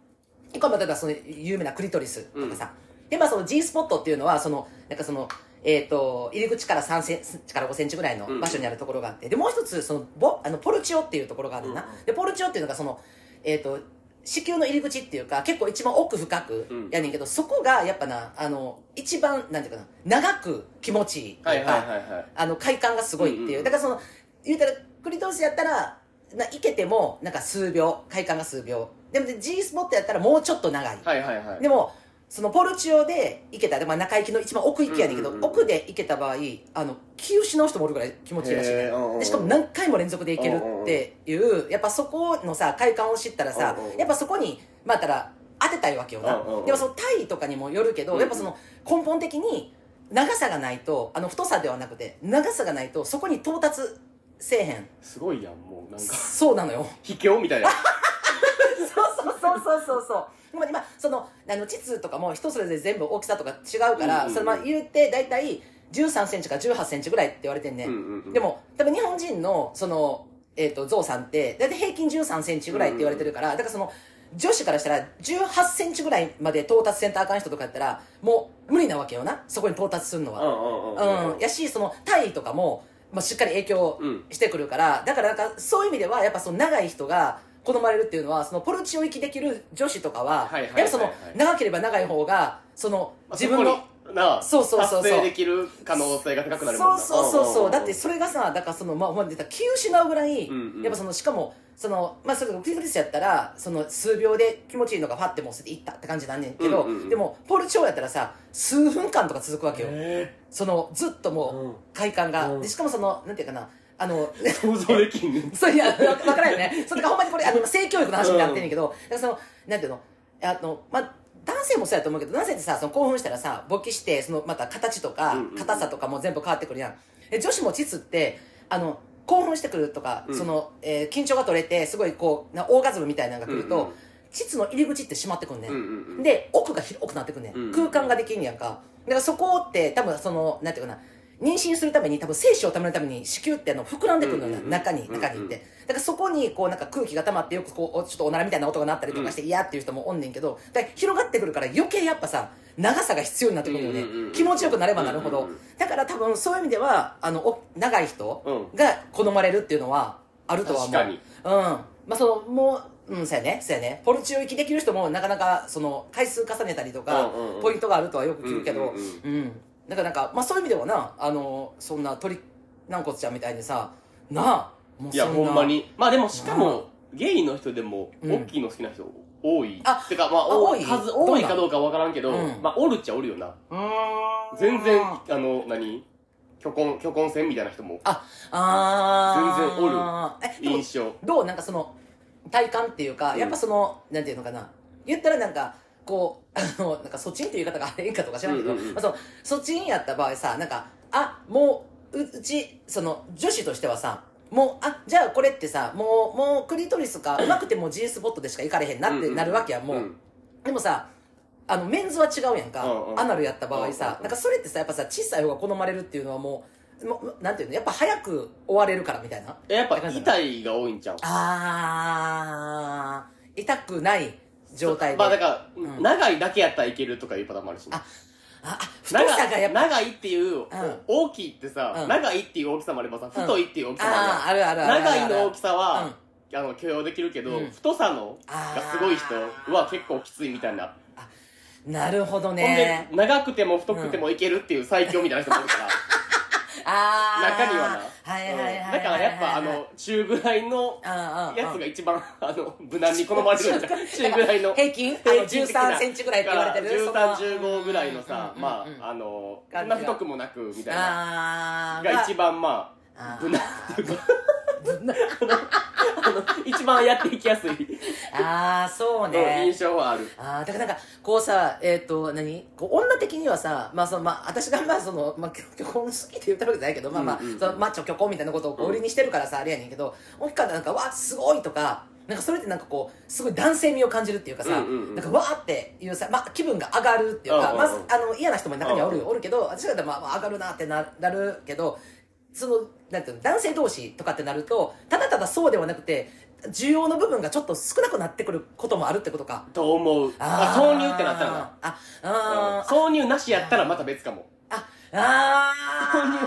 一個は例えばその有名なクリトリスとかさ、でまあその G スポットっていうのはそのなんかそのえー、と入り口から3センチから5センチぐらいの場所にあるところがあって、でもう一つそのボあのポルチオっていうところがあるんだな、うん。でポルチオっていうのがその、えー、と子宮の入り口っていうか結構一番奥深くうん。やねんけど、そこがやっぱなあの一番なんていうかな長く気持ちいいとか、はいはいはいはい。あの快感がすごいっていう、うんうんだからその言うたらクリトリスやったらないけてもなんか数秒快感が数秒。でも G スポットやったらもうちょっと長い、はいはいはい。でもそのポルチオで行けた。ら、まあ、中行きの一番奥行きやねんけど、うんうんうん奥で行けた場合あの気失う人もおるぐらい気持ちいいらしいねでしかも何回も連続で行けるっていうやっぱそこのさ快感を知ったらさやっぱそこにまあたら当てたいわけよな。でもその体位とかにもよるけどやっぱその根本的に長さがないとあの太さではなくて長さがないとそこに到達せえへん。すごいやんもうなんか。そうなのよ。秘境みたいな。*laughs* そうそうそうそうそうそうでも今そのあの膣とかも人それぞれ全部大きさとか違うから、うんうんうんそれまあ言って大体1 3センチから1 8ンチぐらいって言われてんね、うんうんうんでも多分日本人のその、えー、とゾウさんって大体平均1 3センチぐらいって言われてるから、だからその女子からしたら1 8センチぐらいまで到達せんとあかん人とかやったらもう無理なわけよなそこに到達するのは、うんうんうんうんうん、やしその体位とかも、まあ、しっかり影響うん。してくるから、だからなんかそういう意味ではやっぱその長い人が好まれるっていうのはそのポルチオ行きできる女子とかははいはいはいはい。やっぱその長ければ長い方がそのまあ自分のそこになあそうそうそうそう。達成できる可能性が高くなるもんな。そうそうそうそう。だってんそれがさだからそのまあまあ出た気失うぐらい、うんうん。やっぱそのしかもそのまあそれクリスやったらその数秒で気持ちいいのがファってもう捨てていったって感じなんねんけど、うんうんうん。でもポルチオやったらさ数分間とか続くわけよ。へそのずっとうん。もう快感が、うん。でしかもそのなんていうかなあのえ想像できんねん *laughs* そういや、わわからんよね。それからほんまにこれ、あの、性教育の話になってんねんけど、だからその、なんていうの、あの、まあ、男性もそうやと思うけど、男性ってさ、その興奮したらさ、勃起して、その、また形とか硬さとかも全部変わってくるやん。え女子も膣って、あの、興奮してくるとか、うんその、えー緊張が取れて、すごいこう、なオーガズムみたいなのが来ると、うんうん膣の入り口って閉まってくんねん。うんうんうんで、奥が広くなってくんねん。うん空間ができんやんか。だからそこって、多分その、なんていうかな、妊娠するために、多分精子を貯めるために子宮ってあの膨らんでくるのよ、うんうんうん中に、うんうん中に行って。だからそこに、こうなんか空気が溜まってよくこう、おちょっとおならみたいな音が鳴ったりとかして嫌っていう人もおんねんけど、だ広がってくるから余計やっぱさ、長さが必要になってくるよねうんうんうん。気持ちよくなればなるほどうんうんうん。だから多分そういう意味では、あの、お長い人うんが好まれるっていうのはあるとは思う。確かにうん。まあその、もう、うん、そうやね、そうやね。ポルチオ行きできる人もなかなか、その、回数重ねたりとか、うんうんうんポイントがあるとはよく聞くけど、ううんん、だからなんか、まあそういう意味ではな、あの、そんな鳥軟骨ちゃんみたいにさ、なあ、もういやほんま。に。まあでもしかもゲイの人でもうん。大きいの好きな人多い。あてかまああ多多い数多いかどうかわからんけどうん。まあおるっちゃおるよな。全然あの何？虚婚虚婚戦みたいな人も。あ、あー。全然おる。印象。どう？なんかその、体感っていうか、うんやっぱその、なんていうのかな。言ったらなんか、こう、*laughs* あの、なんか、そちんっていう言い方がええんかとか知らんけど、うんうんうん。まあ、その、そちんやった場合さ、なんか、あ、もう、ううち、その、女子としてはさ、もう、あ、じゃあこれってさ、もう、もうクリトリスか、うまくても G スポットでしか行かれへんなってなるわけや、もう。ん。でもさ、あの、メンズは違うやんか。うんうん。アナルやった場合さ、うんうんうん。なんかそれってさ、やっぱさ、小さい方が好まれるっていうのはもう、もうなんていうのやっぱ早く終われるからみたいな。えやっぱ痛いが多いんちゃう？あー、痛くない状態で。まあだからうん。長いだけやったらいけるとかいうパターンもあるしね。ああ、あ太さがやっぱ、長いっていう、大きいってさ、うん。長いっていう大きさもあればさ、太いっていう大きさもあるやん。あー、あるあるあるある。長いの大きさは、うん。あの許容できるけど、うん。太さのあーがすごい人は結構きついみたいな、なるほどほんでね。長くても太くてもいけるっていう最強みたいな人もいるから。*laughs* 中にはな、はいはいはいだからやっぱあの中ぐらいのあやつが一番あの無難に好まれるんじゃん中ぐらいの平均？あの平均的な。13センチぐらいって言われてる？だから1315ぐらいのさ、うんまうんうんああのそ感じが。んな太くもなくみたいな。が一番まあ。無難っていうかあの一番やっていきやすい。ああそううんね印象はある。ああだからなんかこうさえっ、と何？こう女的にはさまあそのまあ私がまあそのまあ虚婚好きって言ったわけじゃないけどまあまあ、うんうんうん。そのマッチョ虚婚みたいなことを売りにしてるからさ、あれやねんけど大きかったらなんかわあすごいとかなんかそれってなんかこうすごい男性味を感じるっていうかさ、うんうんうん。なんかわーっていうさ、まあ、気分が上がるっていうか、うんうんうん。まずあの嫌な人も中にはおる,、うんうんおるけど私だったらまあまあ上がるなってななるけどそのなんていうの男性同士とかってなるとただただそうではなくて需要の部分がちょっと少なくなってくることもあるってことか。と思う。あー。挿入ってなったらなああー。うん挿入なしやったらまた別かも。ああ挿入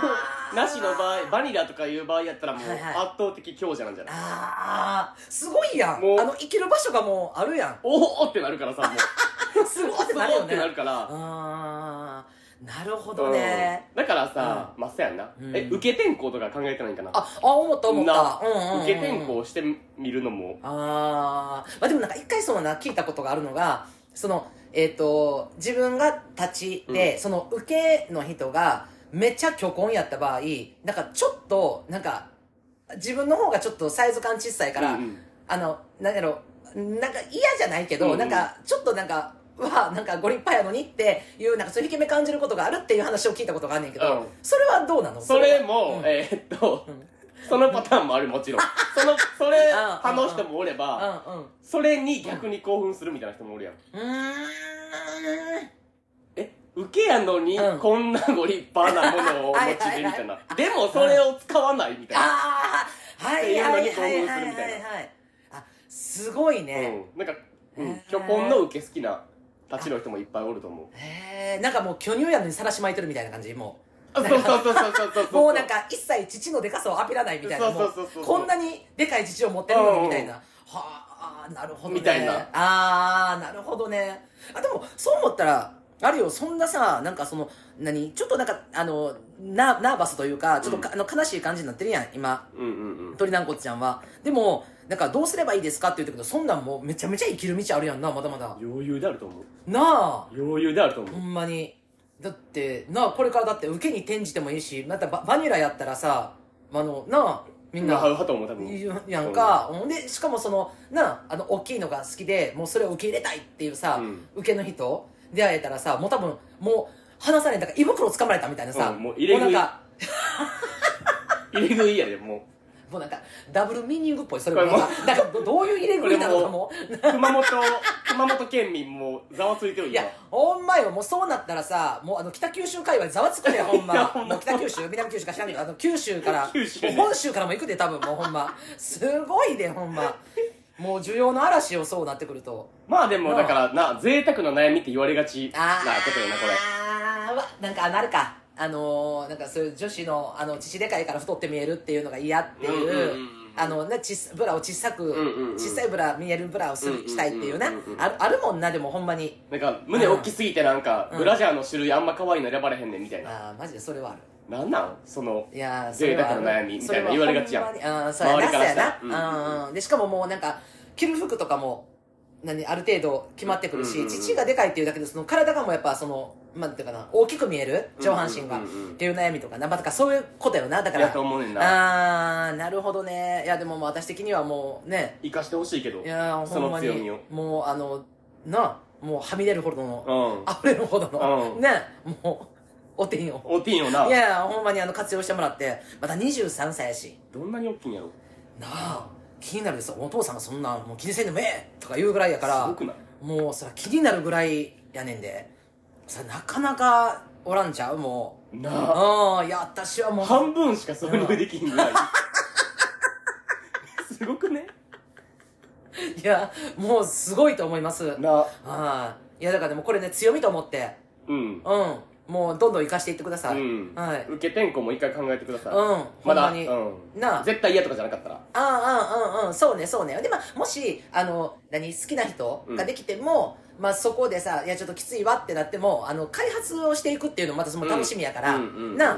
ーなしの場合バニラとかいう場合やったらもうはいはい圧倒的強者なんじゃない？ああすごいやん。もうあの生きる場所がもうあるやん。おおってなるからさもう。*laughs* すごいってなるよそうってねなるから。ああなるほどね。うん。だからさ、まあそうやんな、うん。え受け転校とか考えてないんかな？ああ思った思った。なうんうんうん受け転校してみるのも。あー、まあでもなんか一回そうな聞いたことがあるのがそのえっ、と自分が立ちで、その受けの人がめっちゃ虚婚やった場合なんかちょっとなんか自分の方がちょっとサイズ感小さいから、うんうん。あのなんやろなんか嫌じゃないけど、うんうん。なんかちょっとなんかうわなんかご立派やのにっていうなんかそういう引け目感じることがあるっていう話を聞いたことがあんねんけど、うん。それはどうなの？それも、うん。えーっと、うんそのパターンもあるもちろん。*laughs* そのそれん。派の人もおれば、うんうん。それに逆に興奮するみたいな人もおるやん、うーん。え受けやのにうん。こんなご立派なものをお持ちでみたいな。でもそれを使わないみたいな、ああはいはいはいはいはいっていうのに興奮するみたいな。はいあすごいね、うん、なんか、うん。へー、虚婚の受け好きなたちの人もいっぱいおると思う。へえなんかもう巨乳やのにさらし巻いてるみたいな感じもう。そうそうそうそうそうう。もうなんか一切父のでかさをアピらないみたいな。そうそうそうそうもこんなにでかい父を持ってるのにみたいな、うんはあなるほどね。みたいな。ああなるほどね。あでもそう思ったらあるよ。そんなさなんかその何？ちょっとなんかあのナナーバスというかちょっとか、あの悲しい感じになってるやん今。うんうんうん。鳥団子ちゃんは。でもなんかどうすればいいですかって言ってくるけどそんなんもうめちゃめちゃ生きる道あるやんなまだまだ。余裕であると思う。なあ。余裕であると思う。ほんまに。だってなあこれからだって受けに転じてもいいしまたババニラやったらさあのなあみんな。買う派と思う多分言うやんか、ほんでしかもそのなああの大きいのが好きでもうそれを受け入れたいっていうさ、うん受けの人出会えたらさもう多分もう離されんだから胃袋掴まれたみたいなさ、うんもう入れ食いなんか入れ食いやでももうなんかダブルミーニングっぽいそれも。なんかどどういう入れ食いなのかも。う熊本熊本県民もざわついてる今いやほんまよもうそうなったらさもうあの北九州界隈ざわつくでほんま。北九州南九州か知らんけどあの九州から本州からも行くで多分もうほんま。すごいでほんま。もう需要の嵐をそうなってくると。まあでもだからな贅沢の悩みって言われがちなあことよなこれ。あーうわなんかあなるかあのー、なんかそういう女子のあの乳でかいから太って見えるっていうのが嫌っていう,、あのねちっブラを小さく、小さいブラ見えるブラをする、したいっていうね、あるあるもんなでもほんまに。なんか胸大きすぎてなんかうんブラジャーの種類あんま可愛いの選ばれへんねんみたいな。ああマジでそれはある。なんなん？そのいやー贅沢な悩みみたいな言われがちやん。あーそうやなそうやな、うんうん。でしかももうなんか着る服とかも何ある程度決まってくるし、父がでかいっていうだけでその体がもうやっぱそのなんていうかな大きく見える上半身が、っていう悩みとかなまあだからそういうことよな。だかやらと思うねんな。あーなるほどね。いやでも私的にはもうね。生かしてほしいけどいやほんまに。の強みを。もうあのなもうはみ出るほどの、うん。溢れるほどの、うん。ねもうお手にをおティーンよな。いやいやほんまにあの活用してもらって。また23歳やし。どんなに大きいんやろ？なあ気になるですよ。お父さんがそんなもう気にせんでもええとか言うぐらいやからすごくない？もうさ気になるぐらいやねんで。さなかなかおらんちゃう？もう。なあ。うんいや私はもう。半分しか挿入できひんぐらい。*laughs* すごくね？いやもうすごいと思います。なはいいやだからでもこれね強みと思って。うん。うんもうどんどん生かしていってください、うん。はい。受け転校も一回考えてください。うんまだほんまに。うん。なあ。絶対嫌とかじゃなかったら。ああうんうんうんそうねそうね。でまあもしあの何好きな人ができても、まあそこでさいやちょっときついわってなってもあの開発をしていくっていうのもまたその楽しみやから、うんうんうん。なあ。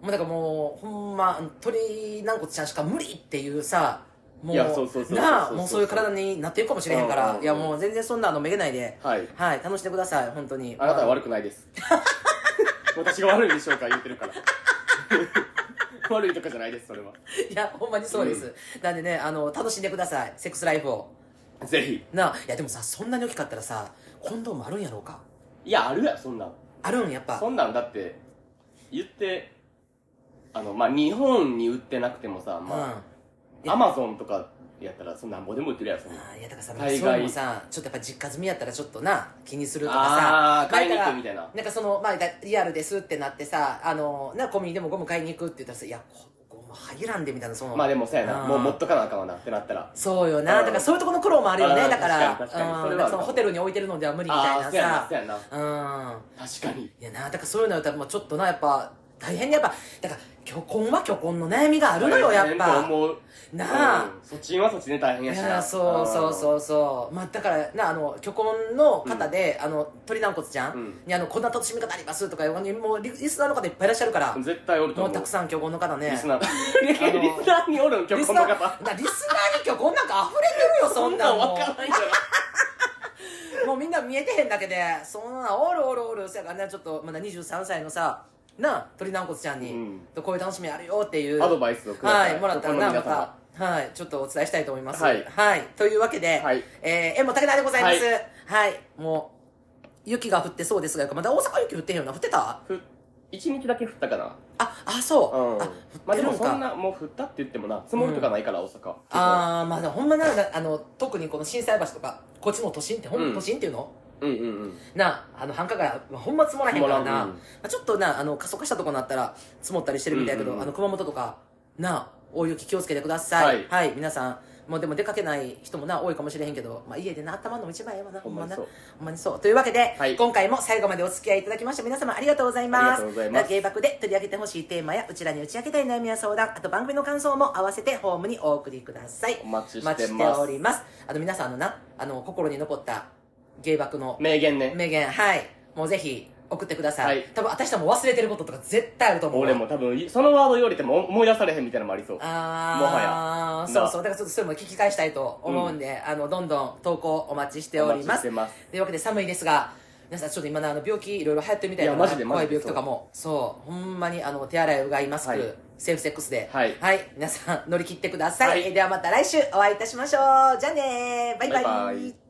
もうだからもうほんま鳥軟骨ちゃんしか無理っていうさもういやそうそうそうそうなあ。もうそういう体になっていくかもしれへんから、うんうんうん。いやもう全然そんなのめげないで。はい。はい。楽しんでください本当に。あなたは悪くないです *laughs* 私が悪いんでしょうか言ってるから。*laughs* 悪いとかじゃないですそれは。いやほんまにそうです、なんでねあの楽しんでください。セックスライフを。ぜひ。なあいやでもさそんなに大きかったらさコンドームあるんやろうか？いやあるやろそんなん。あるんやっぱ。そんなんだって言ってあのまあ日本に売ってなくてもさうんまあアマゾンとかやったらそんなんぼでも売ってるやろそんなん。あーいやだからさ大概そういうのもさちょっとやっぱ実家済みやったらちょっとな気にするとかさああ買いに行くみたいな。なんかそのまあだリアルですってなってさあのなコンビニでもゴム買いに行くって言ったらさいやこゴム入らんでみたいなその。まあでもそうやなもう持っとかなあかんわなってなったら。そうよなうん。だからそういうところの苦労もあるよねうんだから。確かに確かに。うんそれはなんかそのホテルに置いてるのでは無理みたいなああそうやなさそうやな。うん。確かに。いやなだからそういうのやったらもうちょっとなやっぱ大変にやっぱだから虚婚は虚婚の悩みがあるのよやっぱ。なあ、うんそっちはそっちで大変いやしな。やそうそうそうそう。まあだからなあの虚婚の方で、あの鳥軟骨ちゃん、うん。にあのこんな楽しみ方ありますとかもうリリスナーの方いっぱいいらっしゃるから、絶対おると思う。もうたくさん虚婚の方ね。リスナー。*laughs* *laughs* リスナーにおるんリスナー今日この方。なリスナーに虚婚なんか溢れてるよそんなんもわからないからうもうみんな見えてへんだけでそんなおるおるおるそやからねちょっとまだ23歳のさなあ鳥軟骨ちゃんに、うん。こういう楽しみあるよっていうアドバイスをください。はい、もらったらな、また、はい、ちょっとお伝えしたいと思います。はい。というわけで、はい。えー、縁も竹田でございます。ははいい、もう、雪が降ってそうですが、まだ大阪雪降ってへんよな。降ってた？ふ一日だけ降ったかな。あ、あ、そう。うん。あ、まあでも。そんなもう降ったって言ってもな積もるとかないから大阪あー、まあでもほんまな、あの、特にこの心斎橋とか、こっちも都心って、ほん都心っていうの、うんうんうんなあの繁華街ほんま積もらへんからな、まあ、ちょっとなあの過疎化したとこになったら積もったりしてるみたいやけど、うんうんうん。あの熊本とかなあ大雪気をつけてください。はい。皆さん。もうでも出かけない人もな多いかもしれへんけど、まあ、家でな頭のも一番ええわなほんまなほんまにそう。ほんまにそう。というわけで、はい。今回も最後までお付き合いいただきまして皆様ありがとうございます。ありがとうございます。芸爆で取り上げてほしいテーマやうちらに打ち明けたい悩みや相談あと番組の感想も合わせてホームにお送りください。お待ちしております。あの皆さんのなあの心に残った芸爆の名言ね。名言。はい。もうぜひ送ってください、はい。多分私とも忘れてることとか絶対あると思う俺も多分そのワード言われても思い出されへんみたいなのもありそうあー。もはや。そうそう。だからちょっとそれも聞き返したいと思うんで、あのどんどん投稿お待ちしておりおます。待ちしてます。というわけで寒いですが皆さんちょっと今のあの病気いろいろ流行ってるみたいないやマジでマジで怖い病気とかもそう。ほんまにあの手洗いうがいマスク、はい。セーフセックスで。はい。皆さん乗り切ってください、はい。えーではまた来週お会いいたしましょう。じゃあねバイバイ。バイバイ